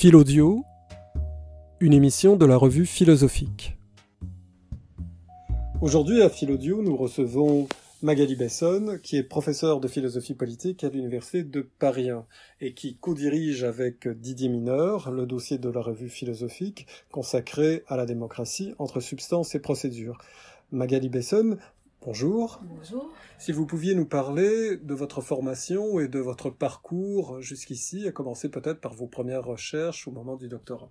Philaudio, une émission de la revue philosophique. Aujourd'hui à Philaudio, nous recevons Magali Besson, qui est professeure de philosophie politique à l'université de Paris 1 et qui co-dirige avec Didier Mineur le dossier de la revue philosophique consacré à la démocratie entre substance et procédure. Magali Besson, bonjour. Bonjour. Si vous pouviez nous parler de votre formation et de votre parcours jusqu'ici, à commencer peut-être par vos premières recherches au moment du doctorat.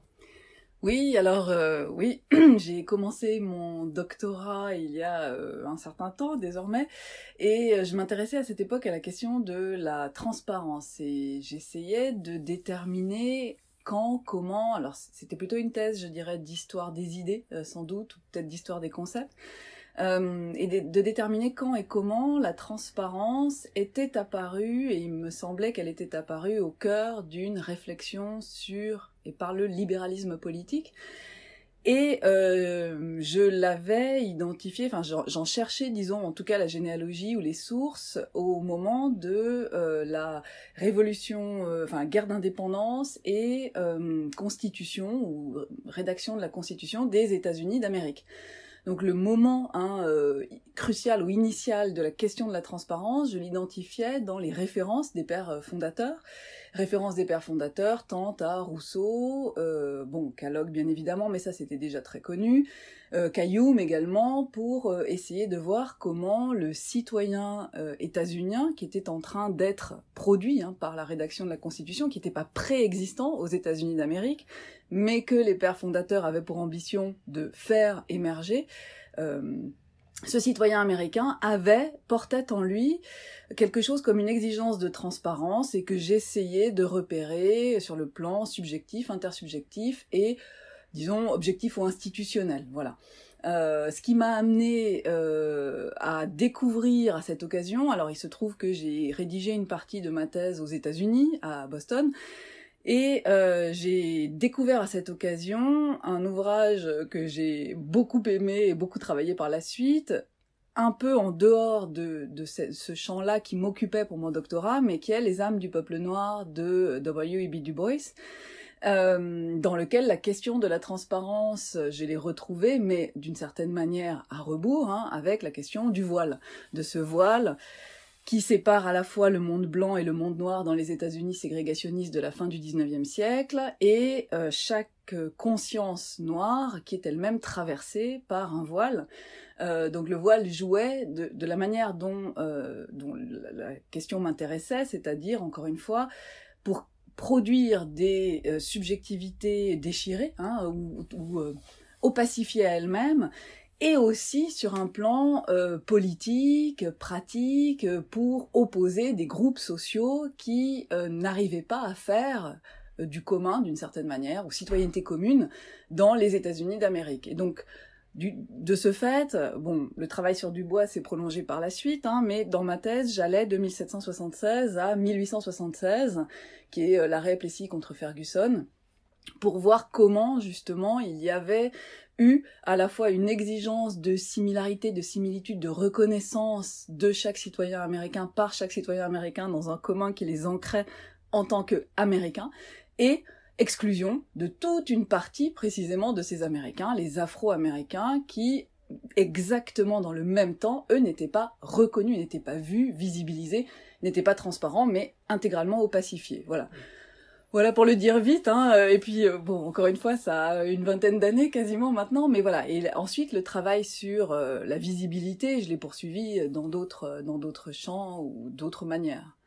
Oui, alors euh, oui, j'ai commencé mon doctorat il y a euh, un certain temps désormais, et euh, je m'intéressais à cette époque à la question de la transparence, et j'essayais de déterminer quand, comment, alors c'était plutôt une thèse, je dirais, d'histoire des idées, sans doute, ou peut-être d'histoire des concepts, euh, et de, déterminer quand et comment la transparence était apparue, et il me semblait qu'elle était apparue au cœur d'une réflexion sur et par le libéralisme politique. Et euh, je l'avais identifié, enfin j'en cherchais, disons, en tout cas la généalogie ou les sources au moment de euh, la révolution, enfin guerre d'indépendance et constitution ou rédaction de la constitution des États-Unis d'Amérique. Donc le moment hein, euh, crucial ou initial de la question de la transparence, je l'identifiais dans les références des pères euh, fondateurs. Références des pères fondateurs tant à Rousseau, euh, bon, Kellogg bien évidemment, mais ça c'était déjà très connu, euh, également, pour euh, essayer de voir comment le citoyen euh, états-unien, qui était en train d'être produit hein, par la rédaction de la Constitution, qui n'était pas préexistant aux États-Unis d'Amérique, mais que les pères fondateurs avaient pour ambition de faire émerger, ce citoyen américain avait, portait en lui quelque chose comme une exigence de transparence et que j'essayais de repérer sur le plan subjectif, intersubjectif et, disons, objectif ou institutionnel. Voilà. Euh, ce qui m'a amené euh, à découvrir à cette occasion, alors il se trouve que j'ai rédigé une partie de ma thèse aux États-Unis, à Boston, et euh, j'ai découvert à cette occasion un ouvrage que j'ai beaucoup aimé et beaucoup travaillé par la suite, un peu en dehors de, ce champ-là qui m'occupait pour mon doctorat, mais qui est Les âmes du peuple noir de W.E.B. Du Bois. Euh, dans lequel la question de la transparence, je l'ai retrouvée, mais d'une certaine manière à rebours, hein, avec la question du voile, de ce voile qui sépare à la fois le monde blanc et le monde noir dans les États-Unis ségrégationnistes de la fin du XIXe siècle, et euh, chaque conscience noire qui est elle-même traversée par un voile. Euh, donc le voile jouait de, la manière dont, euh, dont la, question m'intéressait, c'est-à-dire, encore une fois, pour produire des euh, subjectivités déchirées hein, ou, ou euh, opacifiées à elles-mêmes, et aussi sur un plan euh, politique, pratique, pour opposer des groupes sociaux qui euh, n'arrivaient pas à faire euh, du commun, d'une certaine manière, ou citoyenneté commune, dans les États-Unis d'Amérique. Et donc, du, de ce fait, bon, le travail sur Dubois s'est prolongé par la suite, hein, mais dans ma thèse, j'allais de 1776 à 1876, qui est l'arrêt Plessis contre Ferguson, pour voir comment justement il y avait eu à la fois une exigence de similarité, de similitude, de reconnaissance de chaque citoyen américain par chaque citoyen américain dans un commun qui les ancrait en tant qu'américains, et exclusion de toute une partie précisément de ces Américains, les Afro-Américains, qui exactement dans le même temps, eux n'étaient pas reconnus, n'étaient pas vus, visibilisés, n'étaient pas transparents, mais intégralement opacifiés. Voilà. Voilà pour le dire vite, hein. Et puis euh, bon, encore une fois, ça a une vingtaine d'années quasiment maintenant, mais voilà. Et ensuite, le travail sur euh, la visibilité, je l'ai poursuivi dans d'autres dans d'autres champs ou d'autres manières.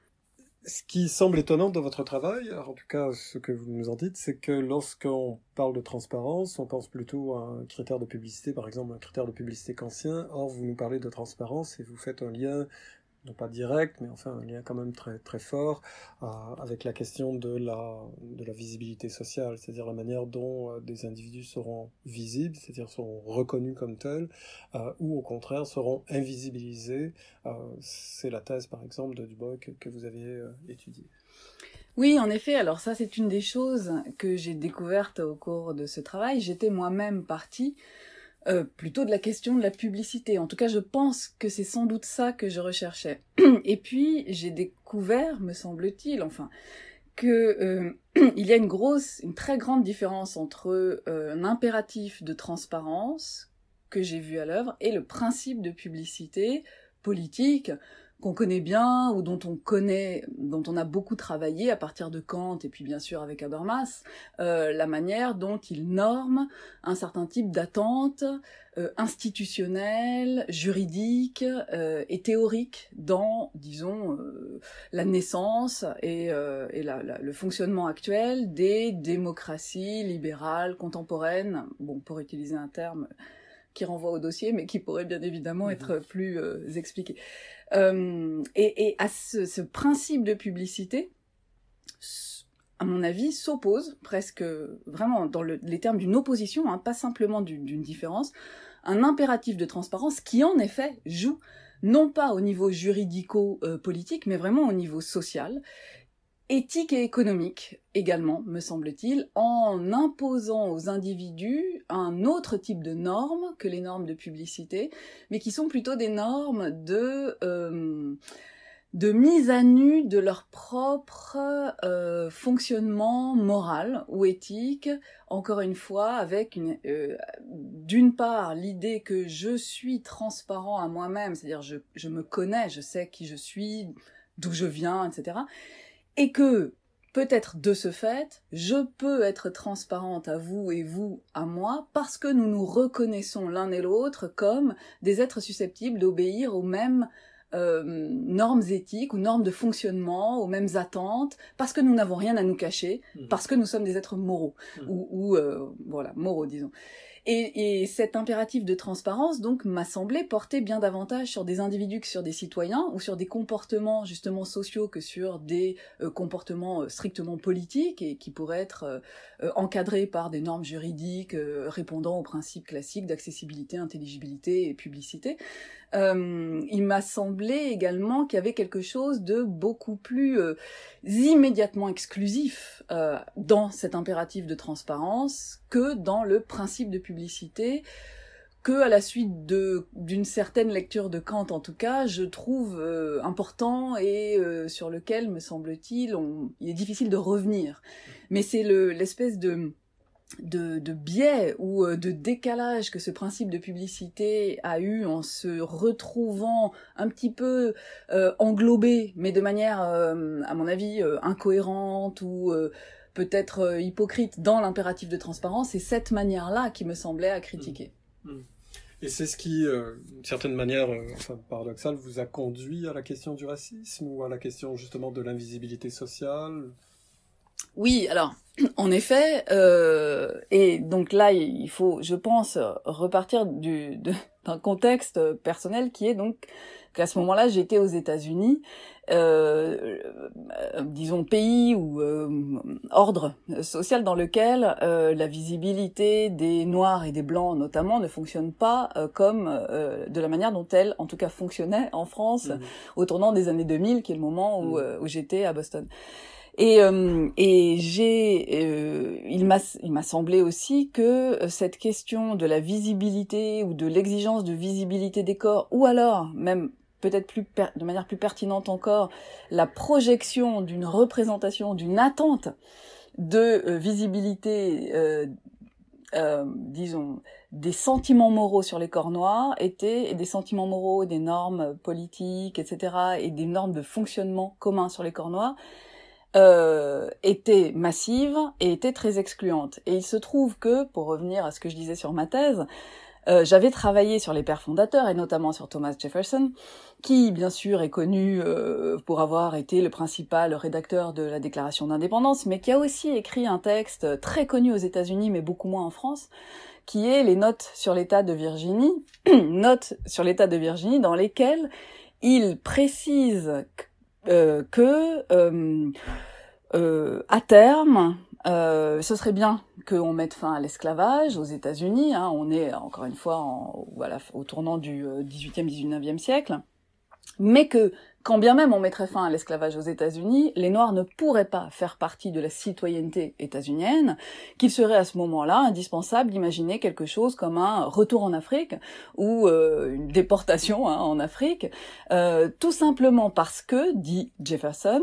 Ce qui semble étonnant dans votre travail, en tout cas ce que vous nous en dites, c'est que lorsqu'on parle de transparence, on pense plutôt à un critère de publicité, par exemple un critère de publicité kantien. Or, vous nous parlez de transparence et vous faites un lien non pas direct, mais enfin un lien quand même très très fort euh, avec la question de la de la visibilité sociale, c'est-à-dire la manière dont euh, des individus seront visibles, c'est-à-dire seront reconnus comme tels, euh, ou au contraire seront invisibilisés. C'est la thèse par exemple de Dubois que, vous avez étudiée. Oui, en effet. Alors ça, c'est une des choses que j'ai découvertes au cours de ce travail. J'étais moi-même partie euh, plutôt de la question de la publicité. En tout cas, je pense que c'est sans doute ça que je recherchais. Et puis, j'ai découvert, me semble-t-il, enfin, que il y a une grosse, une très grande différence entre un impératif de transparence que j'ai vu à l'œuvre et le principe de publicité politique qu'on connaît bien ou dont on connaît, dont on a beaucoup travaillé à partir de Kant et puis bien sûr avec Habermas, euh, la manière dont il norme un certain type d'attente euh, institutionnelle, juridique euh, et théorique dans, disons, euh, la naissance et, et la, la, le fonctionnement actuel des démocraties libérales contemporaines, bon, pour utiliser un terme qui renvoie au dossier, mais qui pourrait bien évidemment mmh être plus expliqué. Euh, et, et, à ce, ce, principe de publicité, à mon avis, s'oppose presque vraiment dans le, les termes d'une opposition, hein, pas simplement d'une différence, un impératif de transparence qui en effet joue non pas au niveau juridico-politique, mais vraiment au niveau social, éthique et économique également, me semble-t-il, en imposant aux individus un autre type de normes que les normes de publicité, mais qui sont plutôt des normes de euh, mise à nu de leur propre euh, fonctionnement moral ou éthique, encore une fois, avec euh, d'une part l'idée que je suis transparent à moi-même, c'est-à-dire je me connais, je sais qui je suis, d'où je viens, etc et que peut-être de ce fait, je peux être transparente à vous et vous à moi parce que nous nous reconnaissons l'un et l'autre comme des êtres susceptibles d'obéir aux mêmes euh, normes éthiques ou normes de fonctionnement, aux mêmes attentes, parce que nous n'avons rien à nous cacher, mmh. parce que nous sommes des êtres moraux, mmh. ou, ou euh, voilà, moraux disons. Et, et, cet impératif de transparence, donc, m'a semblé porter bien davantage sur des individus que sur des citoyens, ou sur des comportements justement sociaux que sur des euh, comportements euh, strictement politiques et qui pourraient être euh, encadrés par des normes juridiques répondant aux principes classiques d'accessibilité, intelligibilité et publicité. Il m'a semblé également qu'il y avait quelque chose de beaucoup plus immédiatement exclusif dans cet impératif de transparence que dans le principe de publicité que à la suite d'une certaine lecture de Kant en tout cas, je trouve important et sur lequel me semble-t-il il est difficile de revenir. Mais c'est le l'espèce de biais ou euh, de décalage que ce principe de publicité a eu en se retrouvant un petit peu euh, englobé, mais de manière, euh, à mon avis, incohérente ou peut-être hypocrite dans l'impératif de transparence, c'est cette manière-là qui me semblait à critiquer. Mmh. Mmh. Et c'est ce qui, d'une certaine manière, enfin, paradoxale, vous a conduit à la question du racisme ou à la question justement de l'invisibilité sociale? Oui, alors, en effet, euh, et donc là, il faut, je pense, repartir du, d'un contexte personnel qui est donc qu'à ce moment-là, j'étais aux États-Unis, euh, euh disons pays ou euh, ordre social dans lequel euh, la visibilité des Noirs et des Blancs notamment ne fonctionne pas euh, comme de la manière dont elle, en tout cas, fonctionnait en France mmh. au tournant des années 2000, qui est le moment où, mmh. où j'étais à Boston. Et, euh, et j'ai, euh, il m'a, il m'a semblé aussi que euh, cette question de la visibilité ou de l'exigence de visibilité des corps, ou alors même peut-être plus de manière plus pertinente encore, la projection d'une représentation, d'une attente de visibilité, disons, des sentiments moraux sur les corps noirs étaient des sentiments moraux, des normes politiques, etc., et des normes de fonctionnement communs sur les corps noirs euh, était massive et était très excluante. Et il se trouve que, pour revenir à ce que je disais sur ma thèse, euh, j'avais travaillé sur les pères fondateurs et notamment sur Thomas Jefferson, qui bien sûr est connu euh, pour avoir été le principal rédacteur de la Déclaration d'indépendance, mais qui a aussi écrit un texte très connu aux États-Unis, mais beaucoup moins en France, qui est les notes sur l'État de Virginie, notes sur l'État de Virginie, dans lesquelles il précise euh, que euh, euh, à terme, euh, ce serait bien qu'on mette fin à l'esclavage aux États-Unis. Hein, on est encore une fois en, voilà, au tournant du 18e, 19e siècle, mais que quand bien même on mettrait fin à l'esclavage aux États-Unis, les Noirs ne pourraient pas faire partie de la citoyenneté états-unienne, qu'il serait à ce moment-là indispensable d'imaginer quelque chose comme un retour en Afrique ou euh, une déportation hein, en Afrique, euh, tout simplement parce que, dit Jefferson,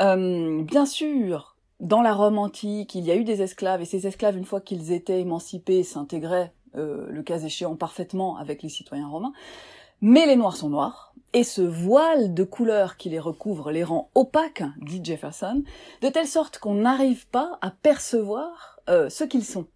euh, bien sûr, dans la Rome antique, il y a eu des esclaves, et ces esclaves, une fois qu'ils étaient émancipés, s'intégraient, le cas échéant, parfaitement avec les citoyens romains, mais les Noirs sont noirs, et ce voile de couleur qui les recouvre les rend opaques, dit Jefferson, de telle sorte qu'on n'arrive pas à percevoir euh, ce qu'ils sont.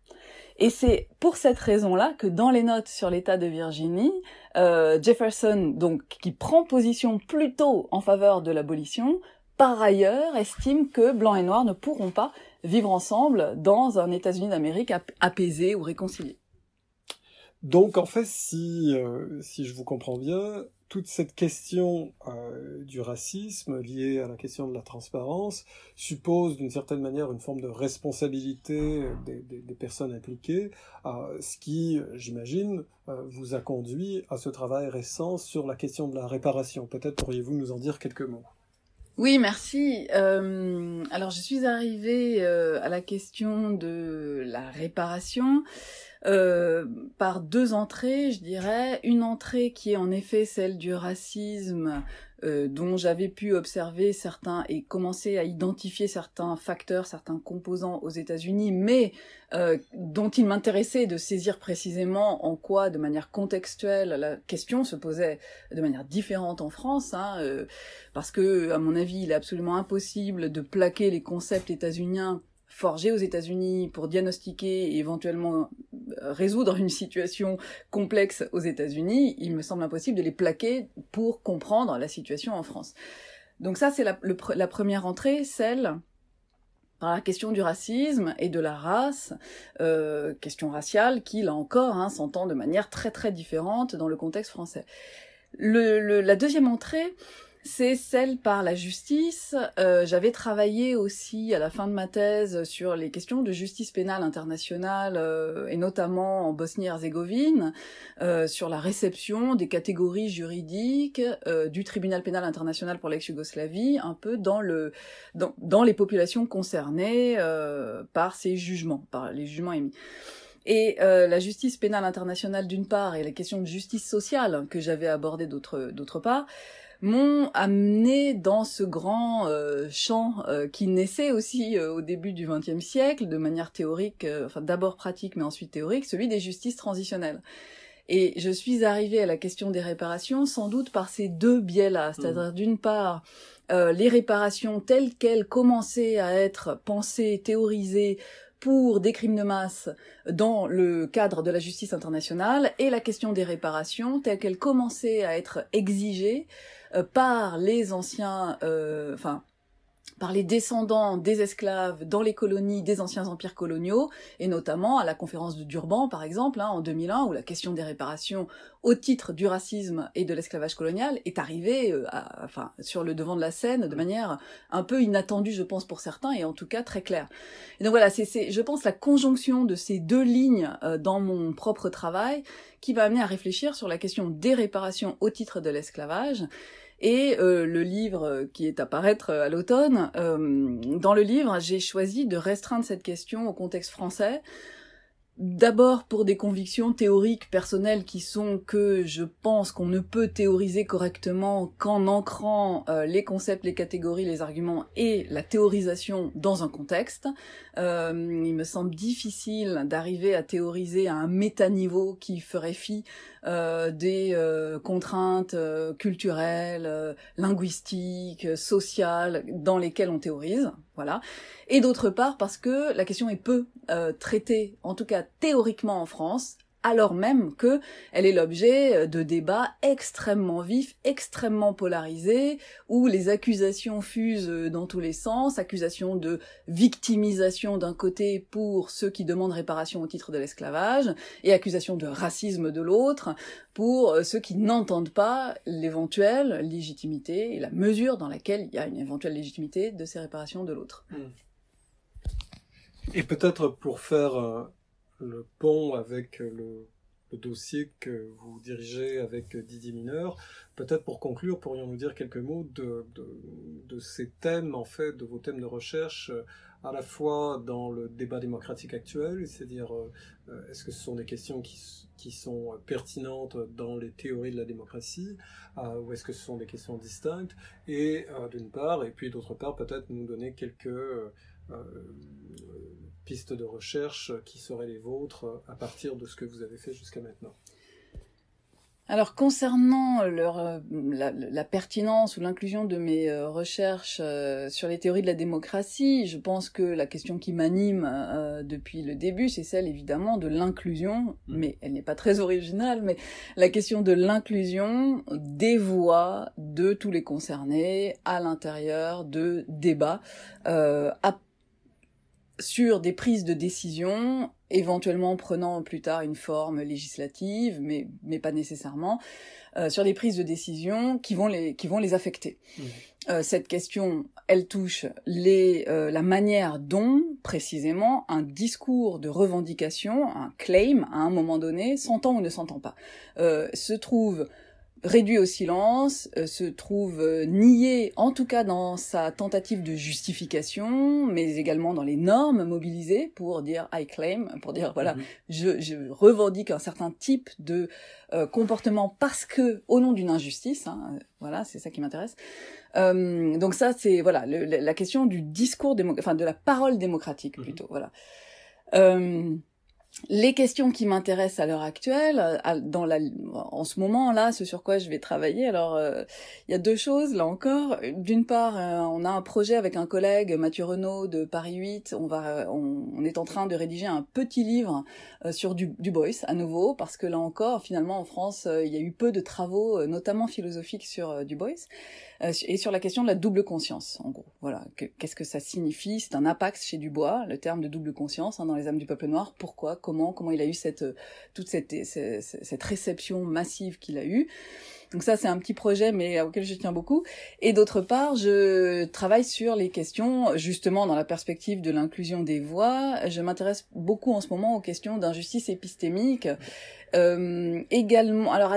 Et c'est pour cette raison-là que dans les notes sur l'État de Virginie, euh, Jefferson, donc qui prend position plutôt en faveur de l'abolition, par ailleurs estime que blancs et noirs ne pourront pas vivre ensemble dans un États-Unis d'Amérique apaisé ou réconcilié. Donc en fait, si, euh, si je vous comprends bien, toute cette question euh, du racisme liée à la question de la transparence suppose d'une certaine manière une forme de responsabilité des, personnes impliquées, euh, ce qui, j'imagine, vous a conduit à ce travail récent sur la question de la réparation. Peut-être pourriez-vous nous en dire quelques mots. Oui, merci. Alors, je suis arrivée à la question de la réparation euh, par deux entrées, je dirais. Une entrée qui est en effet celle du racisme, euh, dont j'avais pu observer certains et commencer à identifier certains facteurs, certains composants aux États-Unis, mais euh, dont il m'intéressait de saisir précisément en quoi, de manière contextuelle, la question se posait de manière différente en France, hein, euh, parce que, à mon avis, il est absolument impossible de plaquer les concepts états-uniens forgés aux États-Unis pour diagnostiquer et éventuellement résoudre une situation complexe aux États-Unis, il me semble impossible de les plaquer pour comprendre la situation en France. Donc ça, c'est la, première entrée, celle par la question du racisme et de la race, euh, question raciale qui, là encore, hein, s'entend de manière très très différente dans le contexte français. Le, le, la deuxième entrée, c'est celle par la justice. Euh, j'avais travaillé aussi à la fin de ma thèse sur les questions de justice pénale internationale euh, et notamment en Bosnie-Herzégovine, euh, sur la réception des catégories juridiques du tribunal pénal international pour l'ex-Yougoslavie, un peu dans le dans, les populations concernées par ces jugements, par les jugements émis. Et euh, la justice pénale internationale d'une part et les questions de justice sociale que j'avais abordées d'autre d'autre part m'ont amené dans ce grand euh, champ euh, qui naissait aussi euh, au début du XXe siècle de manière théorique, enfin d'abord pratique mais ensuite théorique, celui des justices transitionnelles. Et je suis arrivée à la question des réparations sans doute par ces deux biais-là, c'est-à-dire mmh. d'une part les réparations telles qu'elles commençaient à être pensées, théorisées pour des crimes de masse dans le cadre de la justice internationale et la question des réparations telles qu'elles commençaient à être exigées euh, par les anciens, euh, enfin par les descendants des esclaves dans les colonies des anciens empires coloniaux, et notamment à la conférence de Durban, par exemple, hein, en 2001, où la question des réparations au titre du racisme et de l'esclavage colonial est arrivée euh, enfin, sur le devant de la scène de manière un peu inattendue, je pense, pour certains, et en tout cas très claire. Et donc voilà, c'est, je pense, la conjonction de ces deux lignes euh, dans mon propre travail qui va amener à réfléchir sur la question des réparations au titre de l'esclavage, et euh, le livre euh, qui est à paraître euh, à l'automne, dans le livre, j'ai choisi de restreindre cette question au contexte français, D'abord pour des convictions théoriques personnelles qui sont que je pense qu'on ne peut théoriser correctement qu'en ancrant euh, les concepts, les catégories, les arguments et la théorisation dans un contexte. Euh, il me semble difficile d'arriver à théoriser à un métaniveau qui ferait fi euh, des contraintes culturelles, linguistiques, sociales dans lesquelles on théorise. Voilà. Et d'autre part parce que la question est peu euh, traitée, en tout cas théoriquement en France, alors même que elle est l'objet euh, de débats extrêmement vifs, extrêmement polarisés, où les accusations fusent euh, dans tous les sens, accusations de victimisation d'un côté pour ceux qui demandent réparation au titre de l'esclavage, et accusations de racisme de l'autre pour euh, ceux qui n'entendent pas l'éventuelle légitimité et la mesure dans laquelle il y a une éventuelle légitimité de ces réparations de l'autre. Hmm. Et peut-être pour faire le pont avec le le dossier que vous dirigez avec Didier Mineur. Peut-être pour conclure, pourrions-nous dire quelques mots de, ces thèmes, en fait, de vos thèmes de recherche, euh, à la fois dans le débat démocratique actuel, c'est-à-dire euh, euh, est-ce que ce sont des questions qui, qui, sont pertinentes dans les théories de la démocratie, ou est-ce que ce sont des questions distinctes, et d'une part, et puis d'autre part, peut-être nous donner quelques pistes de recherche qui seraient les vôtres à partir de ce que vous avez fait jusqu'à maintenant alors concernant leur, euh, la, pertinence ou l'inclusion de mes euh, recherches euh, sur les théories de la démocratie, je pense que la question qui m'anime depuis le début, c'est celle évidemment de l'inclusion, mmh. mais elle n'est pas très originale, mais la question de l'inclusion des voix de tous les concernés à l'intérieur de débats à sur des prises de décision, éventuellement prenant plus tard une forme législative, mais, mais pas nécessairement, euh, sur des prises de décision qui vont les, qui vont les affecter. Mmh. Euh, cette question, elle touche les, euh, la manière dont, précisément, un discours de revendication, un claim, à un moment donné, s'entend ou ne s'entend pas, se trouve réduit au silence, euh, se trouve euh, nié, en tout cas dans sa tentative de justification, mais également dans les normes mobilisées pour dire I claim, pour dire voilà, mhm. je, je, revendique un certain type de euh, comportement parce que au nom d'une injustice, hein, voilà, c'est ça qui m'intéresse. donc ça, c'est voilà la question du discours enfin de la parole démocratique mhm. plutôt, voilà les questions qui m'intéressent à l'heure actuelle, dans la, en ce moment-là, ce sur quoi je vais travailler, alors euh, il y a deux choses là encore. D'une part, euh, on a un projet avec un collègue, Mathieu Renaud de Paris 8. On va, on, est en train de rédiger un petit livre euh, sur du, du à nouveau, parce que là encore, finalement, en France, il y a eu peu de travaux, notamment philosophiques, sur du Boyce. Et sur la question de la double conscience, en gros. Voilà, qu'est-ce que ça signifie? C'est un impact chez Dubois, le terme de double conscience hein, dans les âmes du peuple noir. Pourquoi? Comment Comment il a eu cette toute cette, cette, réception massive qu'il a eue donc ça, c'est un petit projet, mais auquel je tiens beaucoup. Et d'autre part, je travaille sur les questions, justement, dans la perspective de l'inclusion des voix. Je m'intéresse beaucoup en ce moment aux questions d'injustice épistémique. Euh, également, alors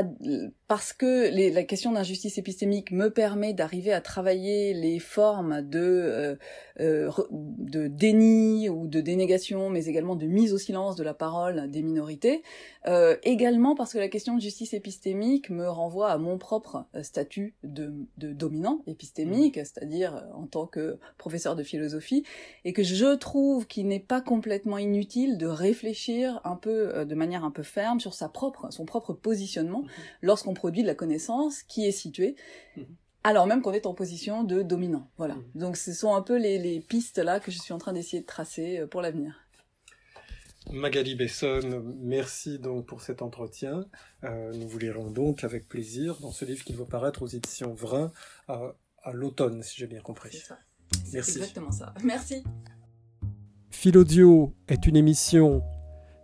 parce que les, la question d'injustice épistémique me permet d'arriver à travailler les formes de euh, euh, de déni ou de dénégation, mais également de mise au silence de la parole des minorités. Euh, également parce que la question de justice épistémique me renvoie à mon propre euh, statut de, de dominant épistémique, mmh. c'est-à-dire en tant que professeur de philosophie, et que je trouve qu'il n'est pas complètement inutile de réfléchir un peu, de manière un peu ferme, sur sa propre, son propre positionnement mmh. lorsqu'on produit de la connaissance qui est située. Mmh. alors même qu'on est en position de dominant. Voilà. Donc ce sont un peu les, les pistes là que je suis en train d'essayer de tracer pour l'avenir. Magali Besson, merci donc pour cet entretien. Euh, nous vous lirons donc avec plaisir dans ce livre qui va paraître aux éditions Vrin à, l'automne, si j'ai bien compris. C'est ça. Merci. exactement ça. Merci. Philodio est une émission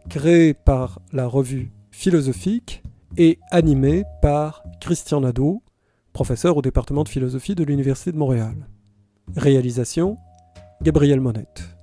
créée par la revue philosophique et animée par Christian Nadeau, professeur au département de philosophie de l'Université de Montréal. Réalisation Gabriel Monette.